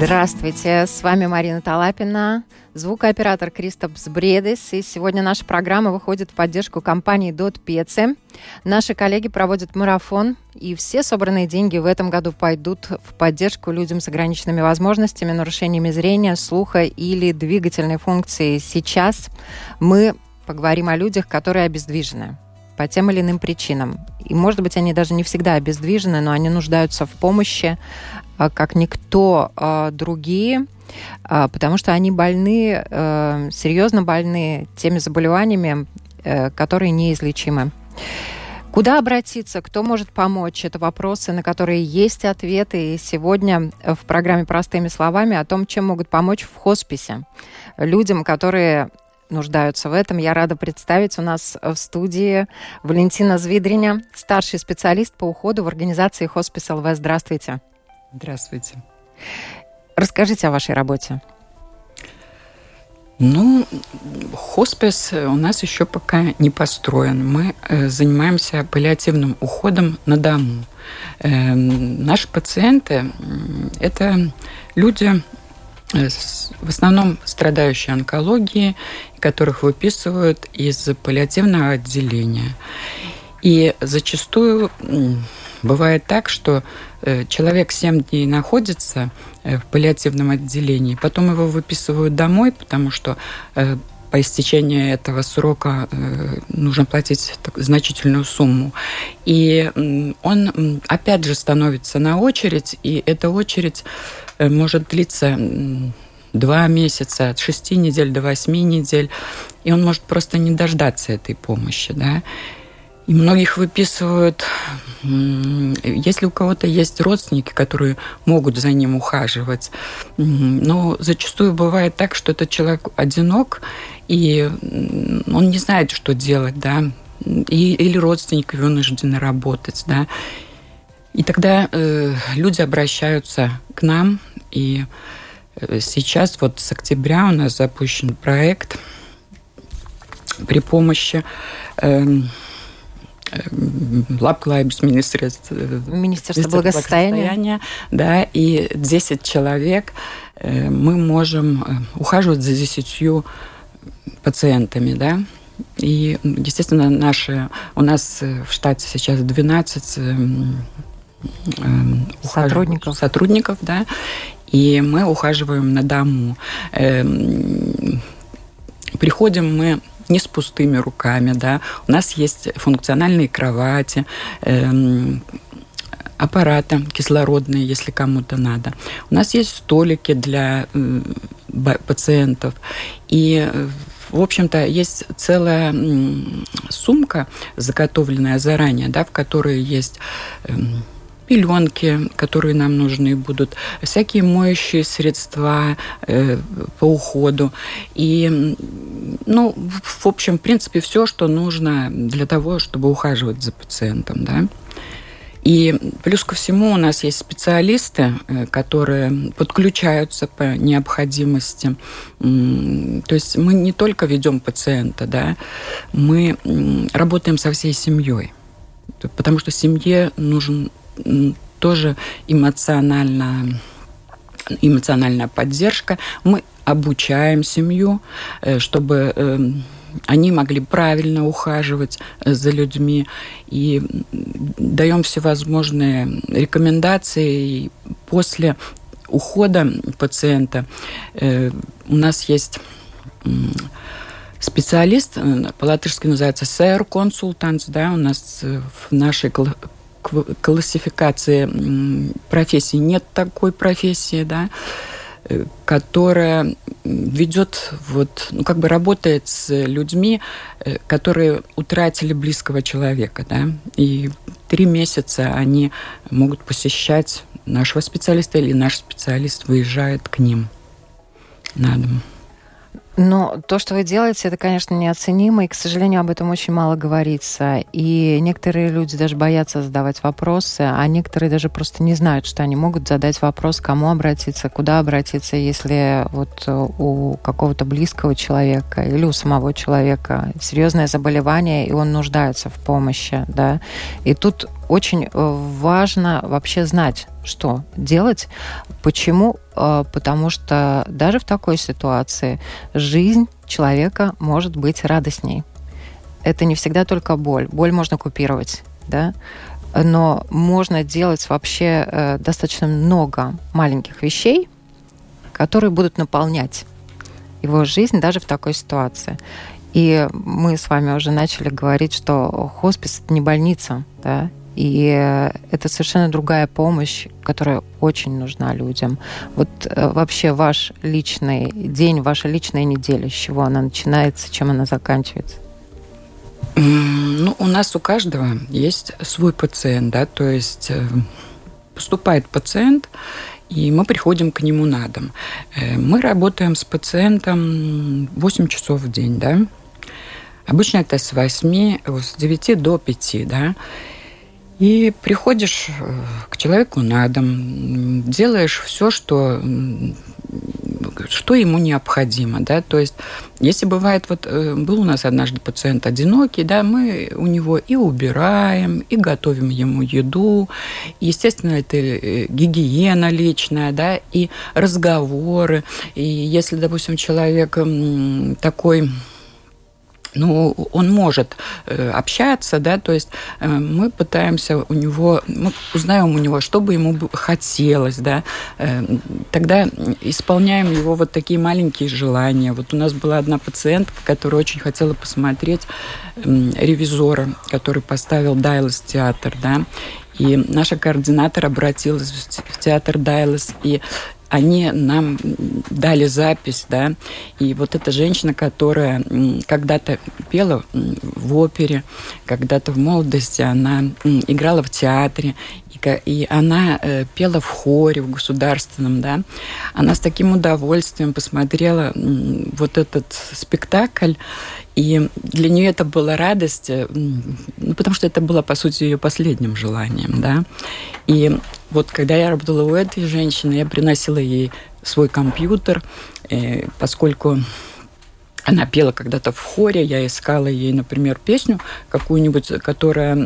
Здравствуйте, с вами Марина Талапина, звукооператор Кристопс Бредес. И сегодня наша программа выходит в поддержку компании Dot Pece. Наши коллеги проводят марафон, и все собранные деньги в этом году пойдут в поддержку людям с ограниченными возможностями, нарушениями зрения, слуха или двигательной функции. Сейчас мы поговорим о людях, которые обездвижены по тем или иным причинам. И, может быть, они даже не всегда обездвижены, но они нуждаются в помощи, как никто а, другие, а, потому что они больны, э, серьезно больны теми заболеваниями, э, которые неизлечимы. Куда обратиться, кто может помочь? Это вопросы, на которые есть ответы. И сегодня в программе «Простыми словами» о том, чем могут помочь в хосписе людям, которые нуждаются в этом. Я рада представить у нас в студии Валентина Звидриня, старший специалист по уходу в организации Хоспис ЛВ. Здравствуйте. Здравствуйте. Расскажите о вашей работе. Ну, хоспис у нас еще пока не построен. Мы э, занимаемся паллиативным уходом на дому. Э, наши пациенты – это люди, э, в основном страдающие онкологией, которых выписывают из паллиативного отделения. И зачастую бывает так, что Э, человек 7 дней находится э, в паллиативном отделении, потом его выписывают домой, потому что э, по истечении этого срока нужно платить значительную сумму. И он опять же становится на очередь, и эта очередь может длиться два месяца, от шести недель до восьми недель, и он может просто не дождаться этой помощи. Да? И многих выписывают, если у кого-то есть родственники, которые могут за ним ухаживать. Но зачастую бывает так, что этот человек одинок, и он не знает, что делать, да, и, или родственники вынуждены работать, да. И тогда э, люди обращаются к нам, и э, сейчас вот с октября у нас запущен проект при помощи э, Labklājības министерства, Министерство благосостояния. благосостояния. Да, и 10 человек э, мы можем э, ухаживать за 10 пациентами, да. И, естественно, наши, у нас э, в штате сейчас 12 сотрудников. сотрудников, да, и мы ухаживаем на дому. Эм, приходим мы не с пустыми руками, да. У нас есть функциональные кровати, эм, аппараты кислородные, если кому-то надо. У нас есть столики для э, пациентов. И в общем-то, есть целая сумка, заготовленная заранее, да, в которой есть эм, пеленки, которые нам нужны будут, всякие моющие средства э, по уходу. И, ну, в общем, в принципе, все, что нужно для того, чтобы ухаживать за пациентом, да. И плюс ко всему у нас есть специалисты, э, которые подключаются по необходимости. То есть мы не только ведем пациента, да, мы работаем со всей семьей. Потому что семье нужен тоже эмоционально эмоциональная поддержка. Мы обучаем семью, э, чтобы эм, они могли правильно ухаживать э, за людьми и даем всевозможные рекомендации. И после ухода пациента э, у нас есть специалист, по-латышски называется сэр-консультант, да, у нас в нашей классификации профессий нет такой профессии, да, э, которая ведет, вот, ну, как бы работает с людьми, э, которые утратили близкого человека, да, и три месяца они могут посещать нашего специалиста или наш специалист выезжает к ним на дом. Но то, что вы делаете, это, конечно, неоценимо, и, к сожалению, об этом очень мало говорится. И некоторые люди даже боятся задавать вопросы, а некоторые даже просто не знают, что они могут задать вопрос, кому обратиться, куда обратиться, если вот у какого-то близкого человека или у самого человека серьезное заболевание, и он нуждается в помощи, да. И тут очень э, важно вообще знать, что делать. Почему? Э, потому что даже в такой ситуации жизнь человека может быть радостней. Это не всегда только боль. Боль можно купировать, да? но можно делать вообще э, достаточно много маленьких вещей, которые будут наполнять его жизнь даже в такой ситуации. И мы с вами уже начали говорить, что хоспис это не больница, да, и это совершенно другая помощь, которая очень нужна людям. Вот э, вообще ваш личный день, ваша личная неделя, с чего она начинается, чем она заканчивается? Ну, у нас у каждого есть свой пациент, да, то есть э, поступает пациент, и мы приходим к нему на дом. Э, мы работаем с пациентом 8 часов в день, да. Обычно это с 8, с 9 до 5, да. И приходишь э, к человеку на дом, делаешь все, что, что ему необходимо, да, то есть, если бывает, вот э, был у нас однажды пациент одинокий, да, мы у него и убираем, и готовим ему еду, естественно, это э, гигиена личная, да, и разговоры, и если, допустим, человек такой ну, он может э, общаться, да, то есть э, мы пытаемся у него, мы узнаем у него, что бы ему хотелось, да, э, тогда исполняем его вот такие маленькие желания. Вот у нас была одна пациентка, которая очень хотела посмотреть ревизора, который поставил Дайлас театр, да, и наша координатор обратилась в театр Дайлас и они нам дали запись, да, и вот эта женщина, которая когда-то пела в опере, когда-то в молодости она играла в театре, и она э, пела в хоре в государственном, да, она с таким удовольствием посмотрела вот этот спектакль, и для нее это была радость, ну, потому что это было, по сути, ее последним желанием, да. И вот когда я работала у этой женщины, я приносила ей свой компьютер, э, поскольку она пела когда-то в хоре, я искала ей, например, песню какую-нибудь, которая,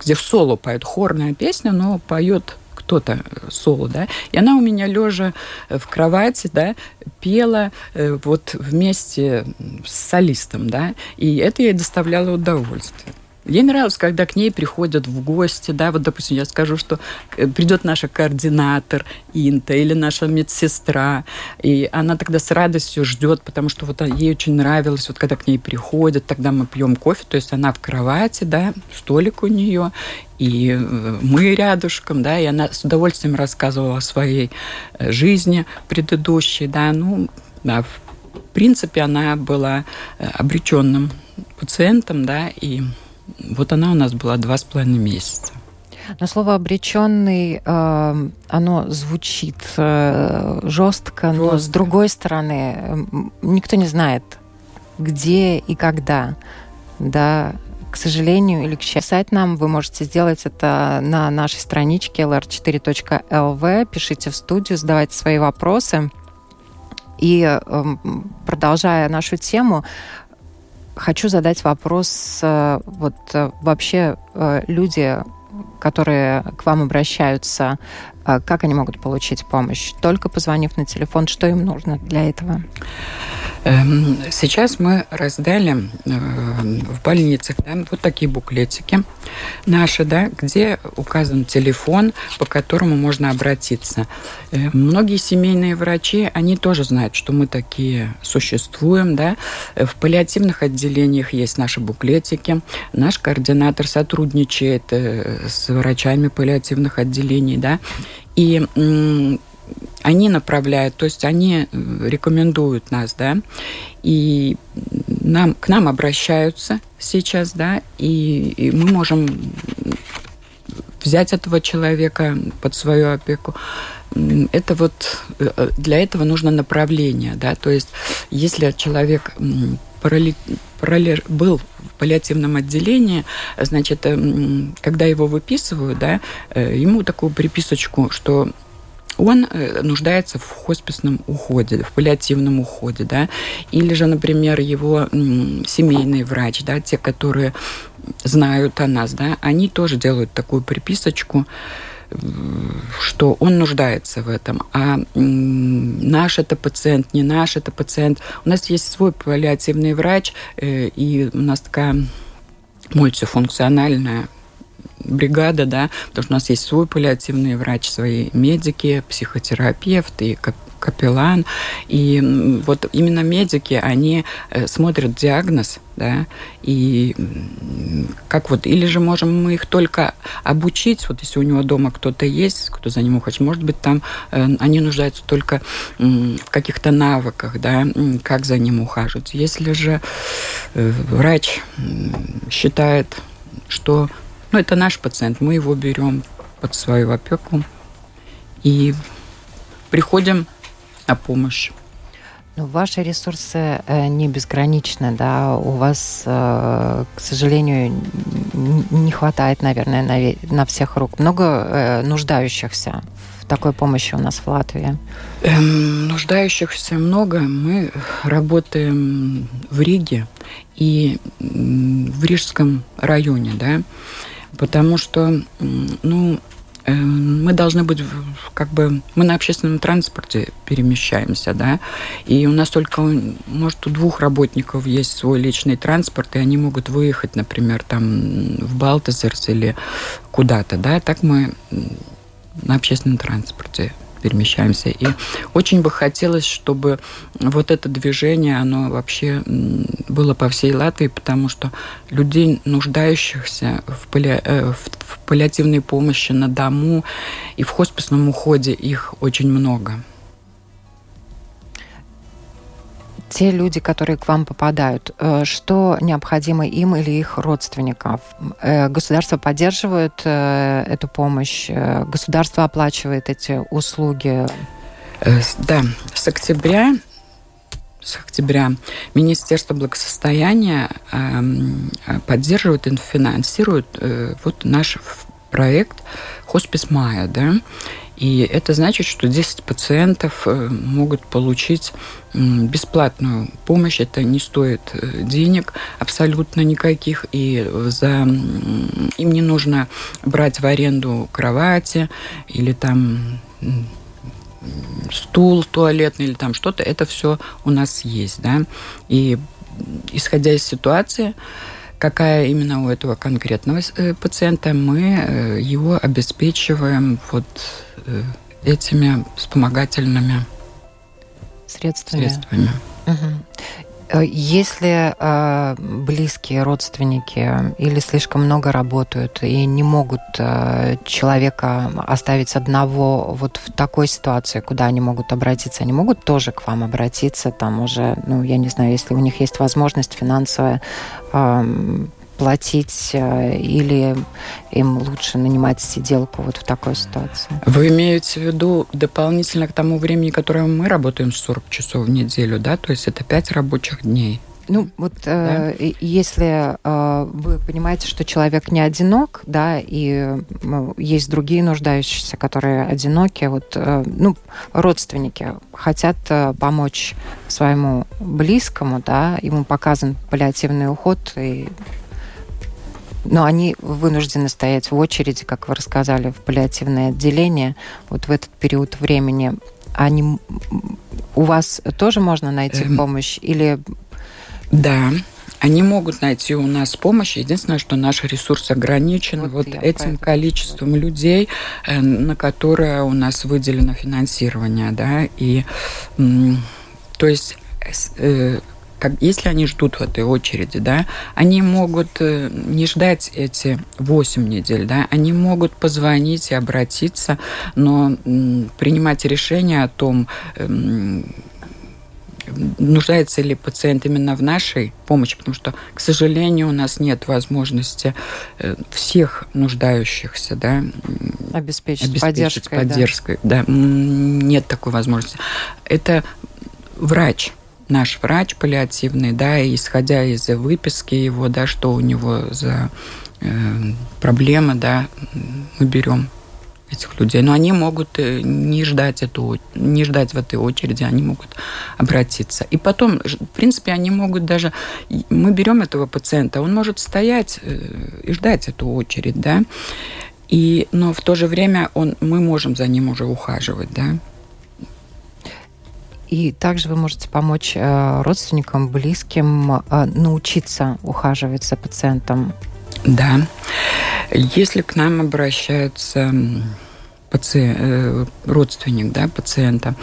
где в соло поет хорная песня, но поет кто-то соло, да, и она у меня лежа в кровати, да, пела э, вот вместе с солистом, да, и это ей доставляло удовольствие. Ей нравилось, когда к ней приходят в гости, да, вот, допустим, я скажу, что э, придет наша координатор Инта или наша медсестра, и она тогда с радостью ждет, потому что вот ей очень нравилось, вот когда к ней приходят, тогда мы пьем кофе, то есть она в кровати, да, столик у нее, и э, мы рядышком, да, и она с удовольствием рассказывала о своей э, жизни предыдущей, да, ну, да, в принципе, она была обреченным пациентом, да, и вот она у нас была два с половиной месяца. Но слово обреченный, э, оно звучит э, жестко, но с другой стороны, никто не знает, где и когда. Да, к сожалению или к счастью, писать нам вы можете сделать это на нашей страничке lr4.lv. Пишите в студию, задавайте свои вопросы. И э, продолжая нашу тему, хочу задать вопрос. Э, вот э, вообще э, люди, которые к вам обращаются, как они могут получить помощь? Только позвонив на телефон, что им нужно для этого? Эм, сейчас мы раздали э, в больницах да, вот такие буклетики наши, да, где указан телефон, по которому можно обратиться. Э, многие семейные врачи, они тоже знают, что мы такие существуем. Да. В паллиативных отделениях есть наши буклетики. Наш координатор сотрудничает э, с врачами паллиативных отделений. Да. И они направляют, то есть они э, рекомендуют нас, да, и нам, к нам обращаются сейчас, да, и, и мы можем взять этого человека под свою опеку. это вот э, для этого нужно направление, да, то есть если человек парали, парали, был паллиативном отделении, значит, когда его выписывают, да, ему такую приписочку, что он э, нуждается в хосписном уходе, в паллиативном уходе, да, или же, например, его семейный врач, да, те, которые знают о нас, да, они тоже делают такую приписочку, что он нуждается в этом. А наш это пациент, не наш это пациент. У нас есть свой паллиативный врач, э, и у нас такая мультифункциональная бригада, да, потому что у нас есть свой паллиативный врач, свои медики, психотерапевт и капеллан. И вот именно медики, они э, смотрят диагноз, да, и как вот, или же можем мы их только обучить, вот если у него дома кто-то есть, кто за ним ухаживает, может быть, там э, они нуждаются только в каких-то навыках, да, как за ним ухаживать. Если же э, врач считает, что ну, это наш пациент, мы его берем под свою опеку и приходим на помощь. Ну, ваши ресурсы э, не безграничны, да, у вас, э, к сожалению, не хватает, наверное, на, всех рук. Много э, нуждающихся в такой помощи у нас в Латвии? Эм, нуждающихся много. Мы работаем в Риге и в Рижском районе, да потому что, ну, э, мы должны быть как бы мы на общественном транспорте перемещаемся, да, и у нас только, может, у двух работников есть свой личный транспорт, и они могут выехать, например, там в Балтазерс или куда-то, да, так мы на общественном транспорте перемещаемся. И очень бы хотелось, чтобы вот это движение, оно вообще было по всей Латвии, потому что людей, нуждающихся в, палли... Э, в паллиативной помощи на дому и в хосписном уходе, их очень много. Те люди, которые к вам попадают, э, что необходимо им или их родственников? Э, государство поддерживает э, эту помощь, государство оплачивает эти услуги? Да, с октября с октября Министерство благосостояния эм, поддерживает и финансирует вот наш проект «Хоспис Майя», да, и это значит, что 10 пациентов э, могут получить бесплатную помощь. Это не стоит э, денег абсолютно никаких. И за... им не нужно брать в аренду кровати или там стул туалетный или там что-то. Это все у нас есть. Да? И исходя из ситуации, какая именно у этого конкретного э, пациента, мы его обеспечиваем вот этими вспомогательными средствами. средствами. Угу. Если э, близкие родственники или слишком много работают и не могут э, человека оставить одного вот в такой ситуации, куда они могут обратиться, они могут тоже к вам обратиться, там уже, ну, я не знаю, если у них есть возможность финансовая э, платить э, или им лучше нанимать сиделку вот в такой ситуации? Вы имеете в виду дополнительно к тому времени, которое мы работаем 40 часов в неделю, да? То есть это 5 рабочих дней. Ну, вот э, да? э, если э, вы понимаете, что человек не одинок, да, и э, есть другие нуждающиеся, которые одиноки, вот, э, ну, родственники хотят э, помочь своему близкому, да, ему показан паллиативный уход, и но они вынуждены стоять в очереди, как вы рассказали, в паллиативное отделение вот в этот период времени. Они у вас тоже можно найти эм... помощь или да, они могут найти у нас помощь. Единственное, что наш ресурс ограничен вот, вот этим количеством людей, э, на которое у нас выделено финансирование, да, и то есть э, как, если они ждут в этой очереди, да, они могут э, не ждать эти 8 недель, да, они могут позвонить и обратиться, но принимать решение о том, эм, нуждается ли пациент именно в нашей помощи, потому что, к сожалению, у нас нет возможности э, всех нуждающихся да, обеспечить, обеспечить поддержкой. поддержкой да. да. Нет такой возможности. Это врач, наш врач паллиативный, да, исходя из выписки его, да, что у него за э, проблема, да, мы берем этих людей. Но они могут э, не ждать, эту, не ждать в этой очереди, они могут обратиться. И потом, в принципе, они могут даже... Мы берем этого пациента, он может стоять э, и ждать эту очередь, да, и, но в то же время он, мы можем за ним уже ухаживать, да. И также вы можете помочь э, родственникам, близким научиться ухаживать за пациентом да. Если к нам обращаются паци... Э, родственник да, пациента,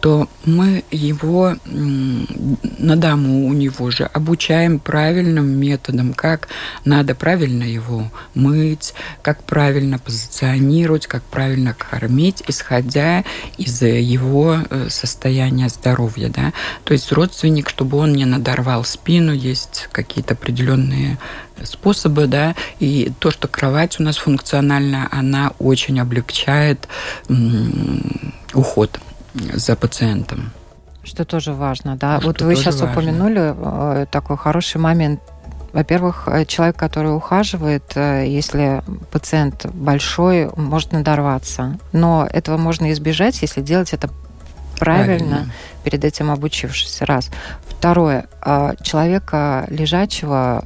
то мы его на дому у него же обучаем правильным методом, как надо правильно его мыть, как правильно позиционировать, как правильно кормить, исходя из его э, состояния здоровья. Да? То есть родственник, чтобы он не надорвал спину, есть какие-то определенные способы, да, и то, что кровать у нас функциональная, она очень облегчает уход за пациентом. Что тоже важно, да. Что вот вы сейчас важно. упомянули э, такой хороший момент. Во-первых, э, человек, который ухаживает, э, если пациент большой, может надорваться. Но этого можно избежать, если делать это правильно, правильно. перед этим обучившись. Раз. Второе. Человека лежачего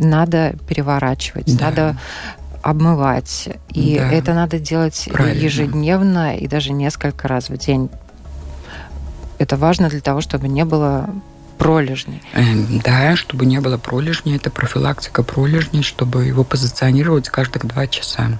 надо переворачивать, да. надо обмывать. И да. это надо делать Правильно. ежедневно и даже несколько раз в день. Это важно для того, чтобы не было пролежней. Эм, да, чтобы не было пролежней. Это профилактика пролежней, чтобы его позиционировать каждых два часа.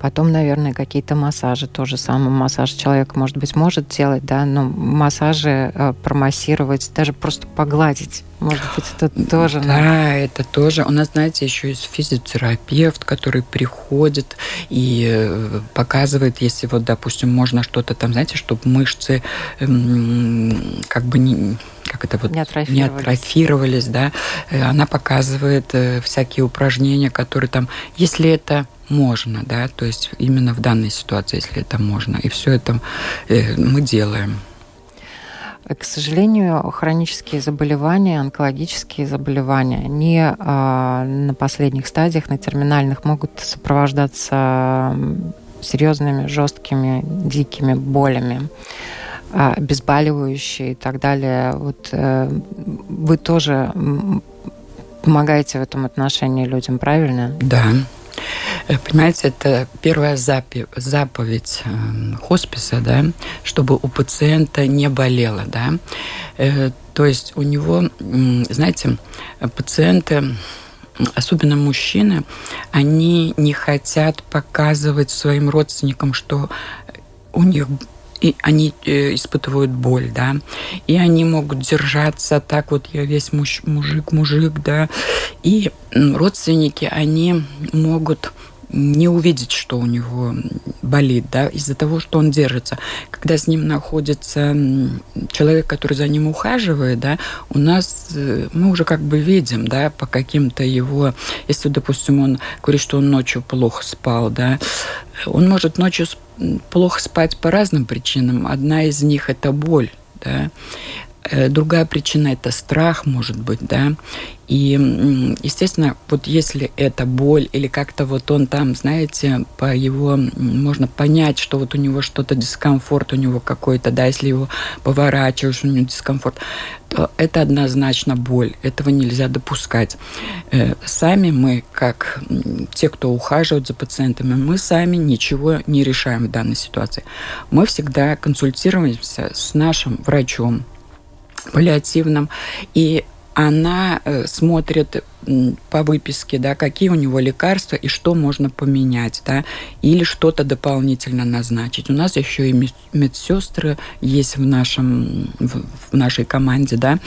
Потом, наверное, какие-то массажи. тоже самое массаж человек, может быть, может делать, да, но массажи э, промассировать, даже просто погладить. Может быть, это тоже... Да, надо. это тоже. У нас, знаете, еще есть физиотерапевт, который приходит и э, показывает, если вот, допустим, можно что-то там, знаете, чтобы мышцы эм, как бы не как это вот не атрофировались. не атрофировались, да, э, она показывает всякие упражнения, которые там, если это можно, да, то есть именно в данной ситуации, если это можно. И все это э, мы делаем. К сожалению, хронические заболевания, онкологические заболевания, они а, на последних стадиях, на терминальных, могут сопровождаться серьезными, жесткими, дикими болями обезболивающие и так далее. Вот э, вы тоже помогаете в этом отношении людям, правильно? Да, Э, понимаете, это первая заповедь эм, хосписа, да, чтобы у пациента не болело, да. Э, то есть у него, знаете, пациенты особенно мужчины, они не хотят показывать своим родственникам, что у них и они э, испытывают боль, да, и они могут держаться так вот, я весь муж, мужик, мужик, да, и родственники, они могут не увидеть, что у него болит, да, из-за того, что он держится. Когда с ним находится человек, который за ним ухаживает, да, у нас э, мы уже как бы видим, да, по каким-то его, если, допустим, он говорит, что он ночью плохо спал, да, он может ночью плохо спать по разным причинам. Одна из них это боль, да. Э, другая причина – это страх, может быть, да. И, естественно, вот если это боль или как-то вот он там, знаете, по его, можно понять, что вот у него что-то дискомфорт у него какой-то, да, если его поворачиваешь, у него дискомфорт, то это однозначно боль. Этого нельзя допускать. Э, сами мы, как те, кто ухаживают за пациентами, мы сами ничего не решаем в данной ситуации. Мы всегда консультируемся с нашим врачом, паллиативном, и она э, смотрит по выписке, да, какие у него лекарства и что можно поменять, да, или что-то дополнительно назначить. У нас еще и медсестры есть в нашем в, нашей команде, да,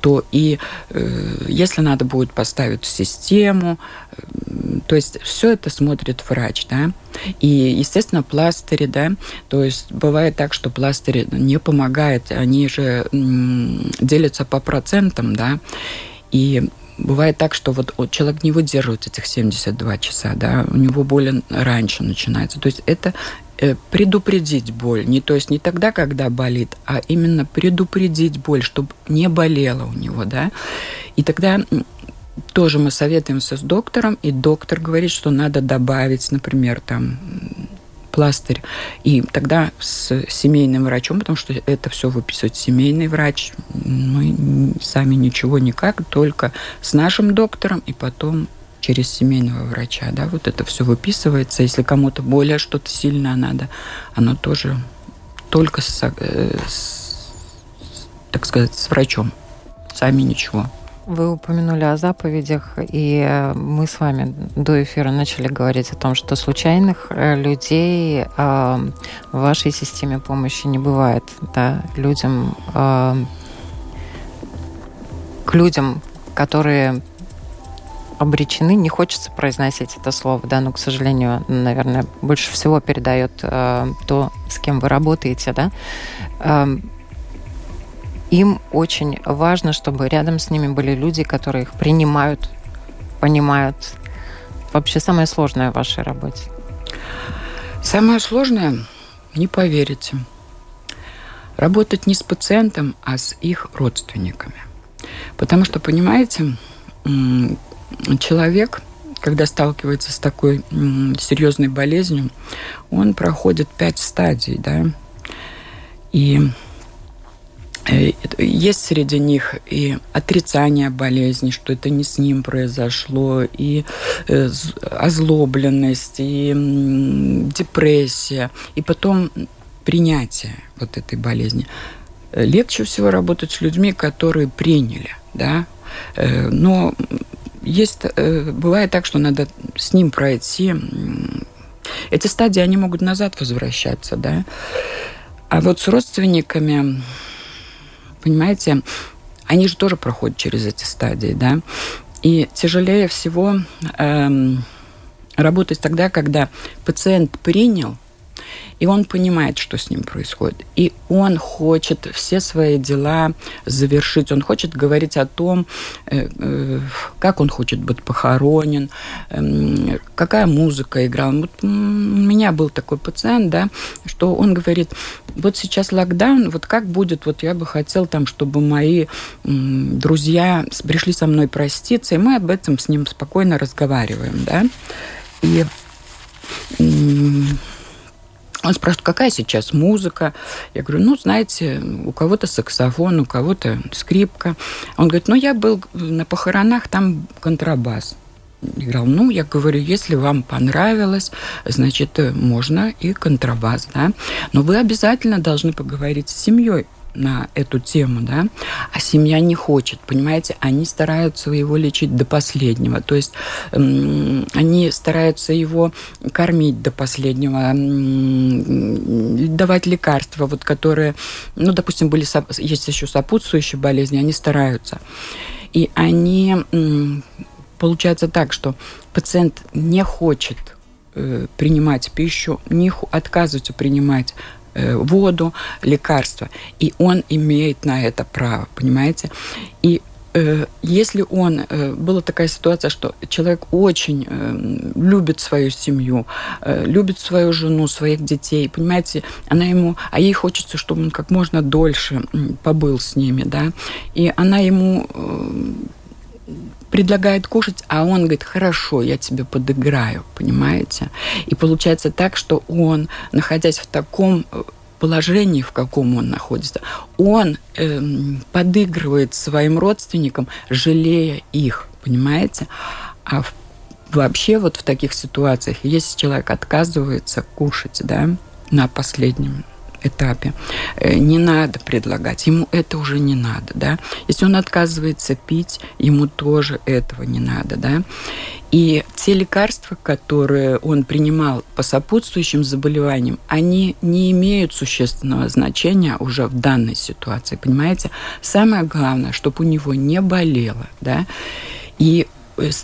то и э, если надо будет поставить систему, то есть все это смотрит врач, да. И, естественно, пластыри, да, то есть бывает так, что пластыри не помогают, они же делятся по процентам, да, и бывает так, что вот, человек не выдерживает этих 72 часа, да, у него боль раньше начинается. То есть это э, предупредить боль. Не, то есть не тогда, когда болит, а именно предупредить боль, чтобы не болела у него, да. И тогда тоже мы советуемся с доктором, и доктор говорит, что надо добавить, например, там пластырь. И тогда с семейным врачом, потому что это все выписывает семейный врач, мы сами ничего никак, только с нашим доктором и потом через семейного врача, да, вот это все выписывается. Если кому-то более что-то сильное надо, оно тоже только с, э, с так сказать, с врачом. Сами ничего. Вы упомянули о заповедях, и э, мы с вами до эфира начали говорить о том, что случайных э, людей в вашей системе помощи не бывает. Да? Людям, к людям, которые обречены, не хочется произносить это слово, да, но, к сожалению, наверное, больше всего передает то, с кем вы работаете, да, им очень важно, чтобы рядом с ними были люди, которые их принимают, понимают. Вообще самое сложное в вашей работе? Самое сложное, не поверите, работать не с пациентом, а с их родственниками. Потому что, понимаете, человек, когда сталкивается с такой серьезной болезнью, он проходит пять стадий, да, и есть среди них и отрицание болезни, что это не с ним произошло, и э, озлобленность, и депрессия, и потом принятие вот этой болезни. Легче всего работать с людьми, которые приняли, да, э, но есть, бывает так, что надо с ним пройти. Эти стадии, они могут назад возвращаться, да. А вот с родственниками понимаете, они же тоже проходят через эти стадии, да. И тяжелее всего эм, работать тогда, когда пациент принял и он понимает, что с ним происходит. И он хочет все свои дела завершить. Он хочет говорить о том, э, э, как он хочет быть похоронен, эм, какая музыка играла. Вот у меня был такой пациент, да, что он говорит, вот сейчас локдаун, вот как будет, вот я бы хотел там, чтобы мои друзья пришли со мной проститься, и мы об этом с ним спокойно разговариваем, да. И он спрашивает, какая сейчас музыка? Я говорю, ну, знаете, у кого-то саксофон, у кого-то скрипка. Он говорит, ну, я был на похоронах, там контрабас играл. Ну, я говорю, если вам понравилось, значит, можно и контрабас, да. Но вы обязательно должны поговорить с семьей на эту тему, да, а семья не хочет, понимаете, они стараются его лечить до последнего, то есть они стараются его кормить до последнего, давать лекарства, вот которые, ну, допустим, были есть еще сопутствующие болезни, они стараются, и они получается так, что пациент не хочет э, принимать пищу, не отказывается принимать воду, лекарства. И он имеет на это право, понимаете? И э, если он... Э, была такая ситуация, что человек очень любит свою семью, любит свою жену, своих детей, понимаете, она ему... А ей хочется, чтобы он как можно дольше побыл с ними, да, и она ему предлагает кушать, а он говорит, хорошо, я тебе подыграю, понимаете? И получается так, что он, находясь в таком э, положении, в каком он находится, он э, подыгрывает своим родственникам, жалея их, понимаете? А в, вообще вот в таких ситуациях, если человек отказывается кушать, да, на последнем этапе. Э, не надо предлагать, ему это уже не надо, да. Если он отказывается пить, ему тоже этого не надо, да. И те лекарства, которые он принимал по сопутствующим заболеваниям, они не имеют существенного значения уже в данной ситуации, понимаете? Самое главное, чтобы у него не болело, да, и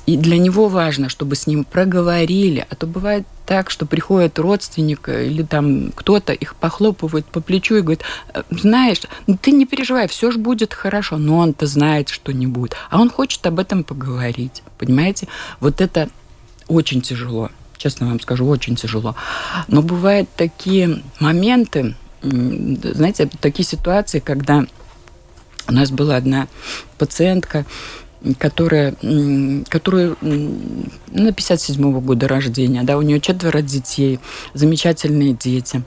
и для него важно, чтобы с ним проговорили, а то бывает так, что приходит родственник или там кто-то их похлопывает по плечу и говорит, «Э, знаешь, ну ты не переживай, все же будет хорошо. Но он-то знает, что не будет. А он хочет об этом поговорить. Понимаете? Вот это очень тяжело. Честно вам скажу, очень тяжело. Но бывают такие моменты, знаете, такие ситуации, когда у нас была одна пациентка, которая, которая ну, 57-го года рождения, да, у нее четверо детей, замечательные дети,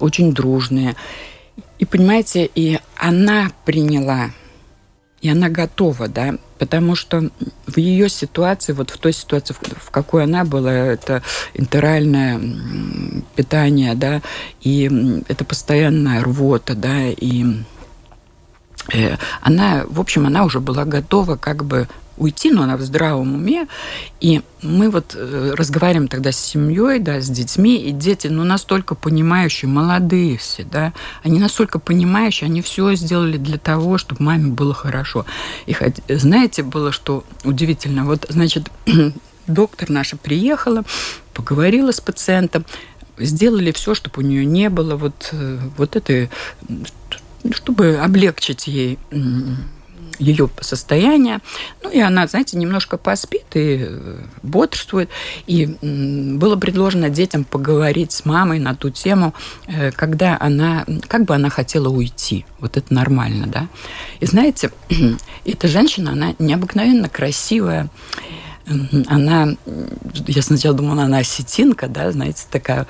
очень дружные. И понимаете, и она приняла, и она готова, да, потому что в ее ситуации, вот в той ситуации, в какой она была, это интеральное питание, да, и это постоянная рвота, да, и она, в общем, она уже была готова как бы уйти, но она в здравом уме. И мы вот э, разговариваем тогда с семьей, да, с детьми, и дети, ну, настолько понимающие, молодые все, да, они настолько понимающие, они все сделали для того, чтобы маме было хорошо. И знаете, было что удивительно, вот, значит, доктор наша приехала, поговорила с пациентом, сделали все, чтобы у нее не было вот, э, вот этой чтобы облегчить ей ее состояние. Ну, и она, знаете, немножко поспит и э, бодрствует. И было предложено детям поговорить с мамой на ту тему, э, когда она, как бы она хотела уйти. Вот это нормально, да. И знаете, эта женщина, она необыкновенно красивая. Она, я сначала думала, она осетинка, да, знаете, такая.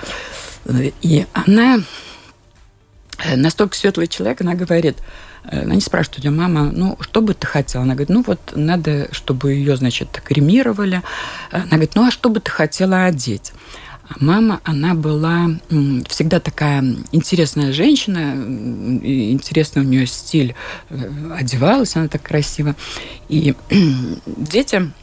И она настолько светлый человек, она говорит, э, они спрашивают у нее, мама, ну, что бы ты хотела? Она говорит, ну, вот надо, чтобы ее, значит, кремировали. Она говорит, ну, а что бы ты хотела одеть? А мама, она была всегда такая интересная женщина, интересный у нее стиль, э, одевалась она так красиво. И дети Э,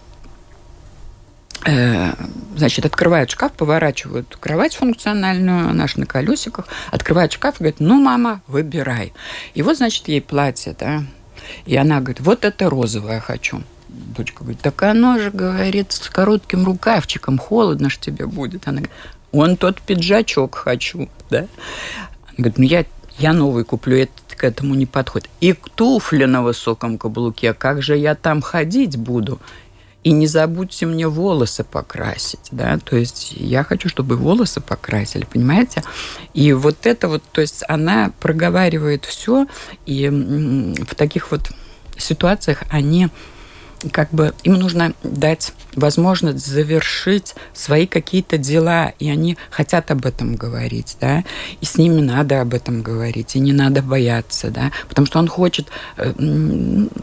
значит, открывают шкаф, поворачивают кровать функциональную, наш на колесиках, открывают шкаф и говорят, ну, мама, выбирай. И вот, значит, ей платье, да, и она говорит, вот это розовое хочу. Дочка говорит, так оно же, говорит, с коротким рукавчиком, холодно ж тебе будет. Она говорит, он тот пиджачок хочу, да. Она говорит, ну, я, я новый куплю, это к этому не подходит. И туфли на высоком каблуке, как же я там ходить буду? И не забудьте мне волосы покрасить, да, то есть я хочу, чтобы волосы покрасили, понимаете? И вот это вот, то есть она проговаривает все, и в таких вот ситуациях они как бы им нужно дать возможность завершить свои какие-то дела, и они хотят об этом говорить, да, и с ними надо об этом говорить, и не надо бояться, да, потому что он хочет э,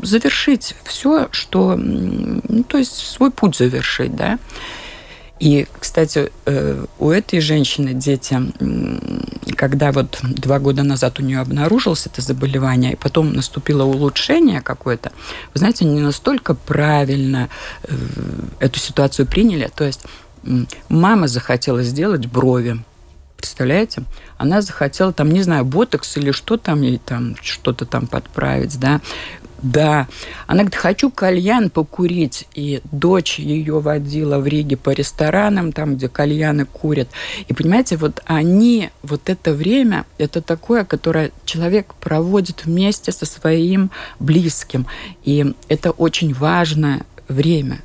завершить все, что, ну, то есть свой путь завершить, да. И, кстати, э, у этой женщины дети, когда вот два года назад у нее обнаружилось это заболевание, и потом наступило улучшение какое-то, вы знаете, не настолько правильно э, эту ситуацию приняли. То есть мама захотела сделать брови, Представляете? Она захотела там, не знаю, ботокс или что там ей там, что-то там подправить, да. Да. Она говорит, хочу кальян покурить. И дочь ее водила в Риге по ресторанам, там, где кальяны курят. И понимаете, вот они, вот это время, это такое, которое человек проводит вместе со своим близким. И это очень важное время.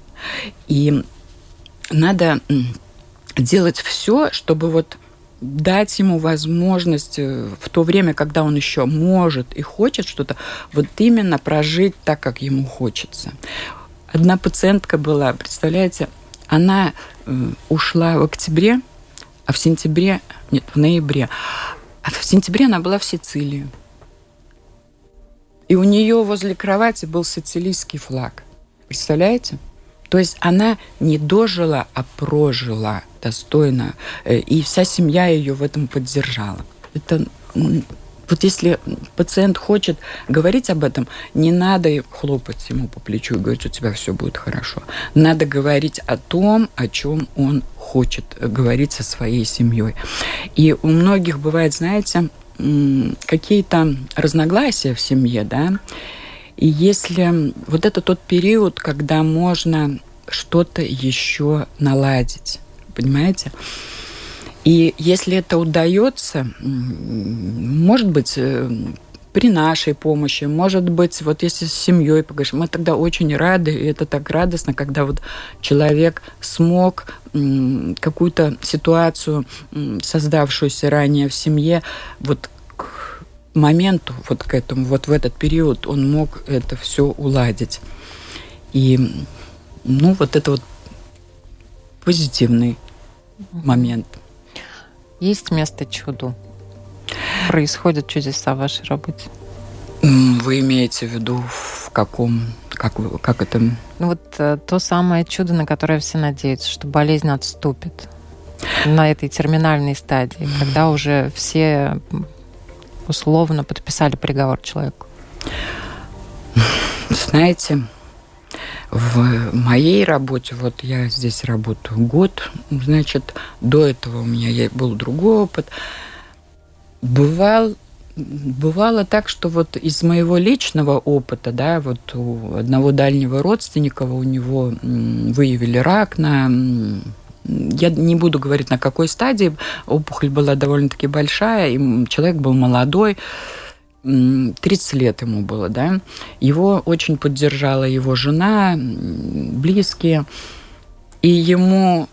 И надо делать все, чтобы вот дать ему возможность э, в то время, когда он еще может и хочет что-то, вот именно прожить так, как ему хочется. Одна пациентка была, представляете, она э, ушла в октябре, а в сентябре, нет, в ноябре, а в сентябре она была в Сицилии. И у нее возле кровати был сицилийский флаг. Представляете? То есть она не дожила, а прожила достойно. Э, и вся семья ее в этом поддержала. Это вот если пациент хочет говорить об этом, не надо хлопать ему по плечу и говорить, у тебя все будет хорошо. Надо говорить о том, о чем он хочет говорить со своей семьей. И у многих бывает, знаете, какие-то разногласия в семье, да, и если вот это тот период, когда можно что-то еще наладить, понимаете? И если это удается, может быть, э, при нашей помощи, может быть, вот если с семьей поговоришь, мы тогда очень рады, и это так радостно, когда вот человек смог какую-то ситуацию, создавшуюся ранее в семье, вот моменту, вот к этому, вот в этот период он мог это все уладить. И, ну, вот это вот позитивный момент. Есть место чуду? Происходят чудеса в вашей работе? Вы имеете в виду в каком, как, как это? Ну вот э, то самое чудо, на которое все надеются, что болезнь отступит на этой терминальной стадии, когда уже все условно подписали приговор человеку. Знаете, в моей работе, вот я здесь работаю год, значит, до этого у меня был другой опыт. Бывал бывало так, что вот из моего личного опыта, да, вот у одного дальнего родственника у него выявили рак на я не буду говорить, на какой стадии. Опухоль была довольно-таки большая, и человек был молодой. 30 лет ему было, да. Его очень поддержала его жена, близкие. И ему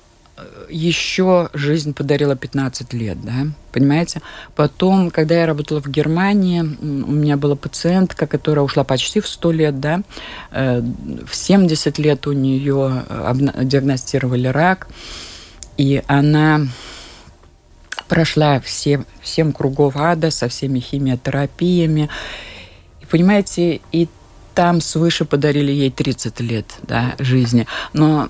еще жизнь подарила 15 лет, да, понимаете? Потом, когда я работала в Германии, у меня была пациентка, которая ушла почти в 100 лет, да, э, в 70 лет у нее диагностировали рак, и она прошла все, всем кругов ада со всеми химиотерапиями. И, понимаете, и там свыше подарили ей 30 лет да, жизни. Но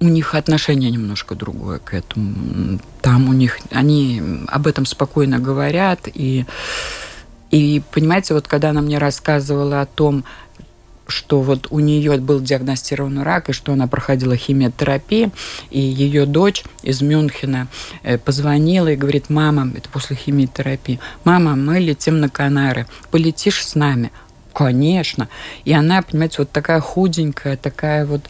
у них отношение немножко другое к этому. Там у них, они об этом спокойно говорят. И, и понимаете, вот когда она мне рассказывала о том, что вот у нее был диагностирован рак, и что она проходила химиотерапию, и ее дочь из Мюнхена э, позвонила и говорит, мама, это после химиотерапии, мама, мы летим на Канары, полетишь с нами? Конечно. И она, понимаете, вот такая худенькая, такая вот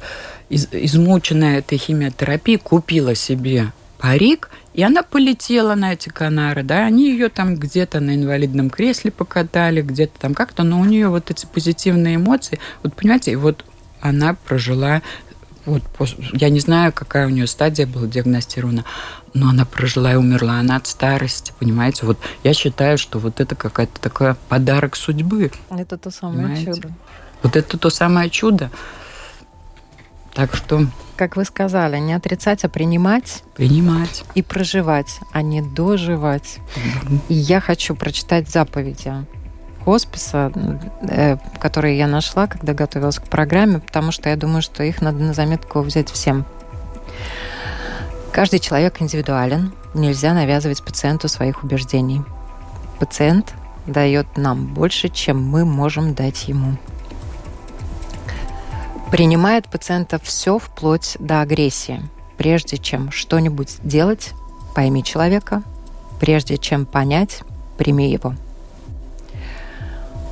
из, измученная этой химиотерапией, купила себе парик, и она полетела на эти Канары, да, они ее там где-то на инвалидном кресле покатали, где-то там как-то, но у нее вот эти позитивные эмоции, вот понимаете, вот она прожила вот, я не знаю, какая у нее стадия была диагностирована, но она прожила и умерла, она от старости, понимаете? Вот я считаю, что вот это какая-то такая подарок судьбы. Это то самое понимаете? чудо. Вот это то самое чудо. Так что... Как вы сказали, не отрицать, а принимать. Принимать. И проживать, а не доживать. Mm-hmm. И я хочу прочитать заповеди хосписа, э, которые я нашла, когда готовилась к программе, потому что я думаю, что их надо на заметку взять всем. Каждый человек индивидуален. Нельзя навязывать пациенту своих убеждений. Пациент дает нам больше, чем мы можем дать ему принимает пациента все вплоть до агрессии. Прежде чем что-нибудь делать, пойми человека. Прежде чем понять, прими его.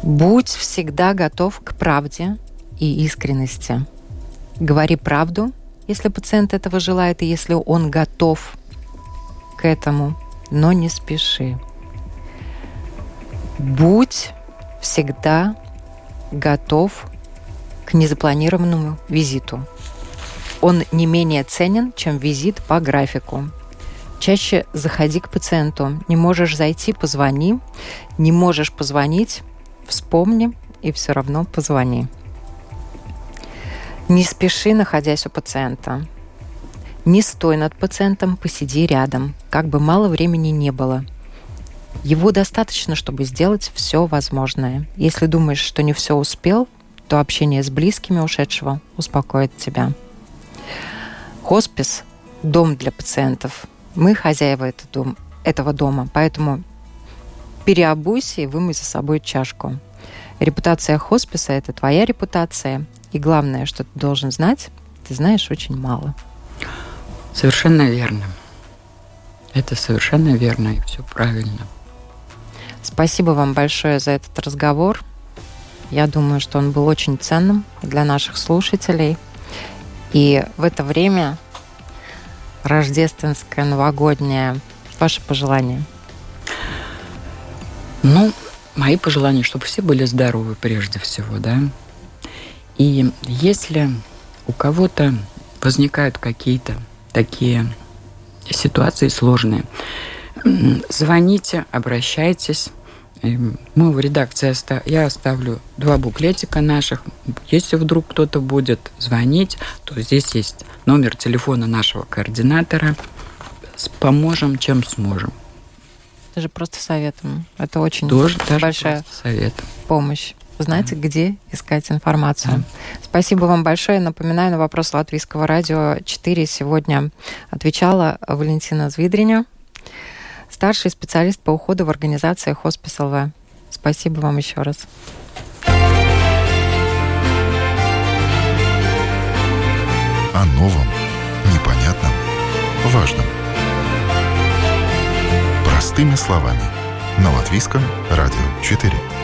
Будь всегда готов к правде и искренности. Говори правду, если пациент этого желает и если он готов к этому, но не спеши. Будь всегда готов к незапланированному визиту. Он не менее ценен, чем визит по графику. Чаще заходи к пациенту. Не можешь зайти, позвони. Не можешь позвонить, вспомни и все равно позвони. Не спеши, находясь у пациента. Не стой над пациентом, посиди рядом, как бы мало времени не было. Его достаточно, чтобы сделать все возможное. Если думаешь, что не все успел, то общение с близкими ушедшего успокоит тебя. Хоспис – дом для пациентов. Мы хозяева этого, дом, этого дома, поэтому переобуйся и вымой за собой чашку. Репутация хосписа – это твоя репутация. И главное, что ты должен знать, ты знаешь очень мало. Совершенно верно. Это совершенно верно и все правильно. Спасибо вам большое за этот разговор. Я думаю, что он был очень ценным для наших слушателей. И в это время рождественское, новогоднее. Ваше пожелание? Ну, мои пожелания, чтобы все были здоровы прежде всего, да. И если у кого-то возникают какие-то такие ситуации сложные, звоните, обращайтесь. Мы в редакции я оставлю два буклетика наших. Если вдруг кто-то будет звонить, то здесь есть номер телефона нашего координатора. Поможем, чем сможем. Даже просто советом. Это очень Тоже, большая совет. помощь. Знаете, да. где искать информацию. Да. Спасибо вам большое. Напоминаю, на вопрос Латвийского радио 4 сегодня отвечала Валентина Звидриня, старший специалист по уходу в организации Хоспис ЛВ. Спасибо вам еще раз. О новом, непонятном, важном. Простыми словами. На Латвийском радио 4.